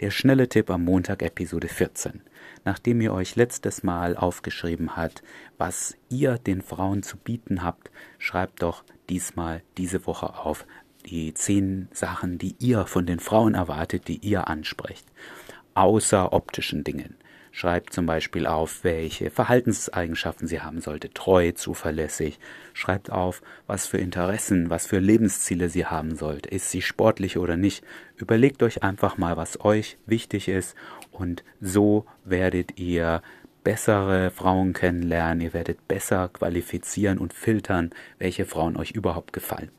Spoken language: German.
Der schnelle Tipp am Montag, Episode 14. Nachdem ihr euch letztes Mal aufgeschrieben habt, was ihr den Frauen zu bieten habt, schreibt doch diesmal diese Woche auf die zehn Sachen, die ihr von den Frauen erwartet, die ihr ansprecht. Außer optischen Dingen. Schreibt zum Beispiel auf, welche Verhaltenseigenschaften sie haben sollte. Treu, zuverlässig. Schreibt auf, was für Interessen, was für Lebensziele sie haben sollte. Ist sie sportlich oder nicht? Überlegt euch einfach mal, was euch wichtig ist und so werdet ihr bessere Frauen kennenlernen, ihr werdet besser qualifizieren und filtern, welche Frauen euch überhaupt gefallen.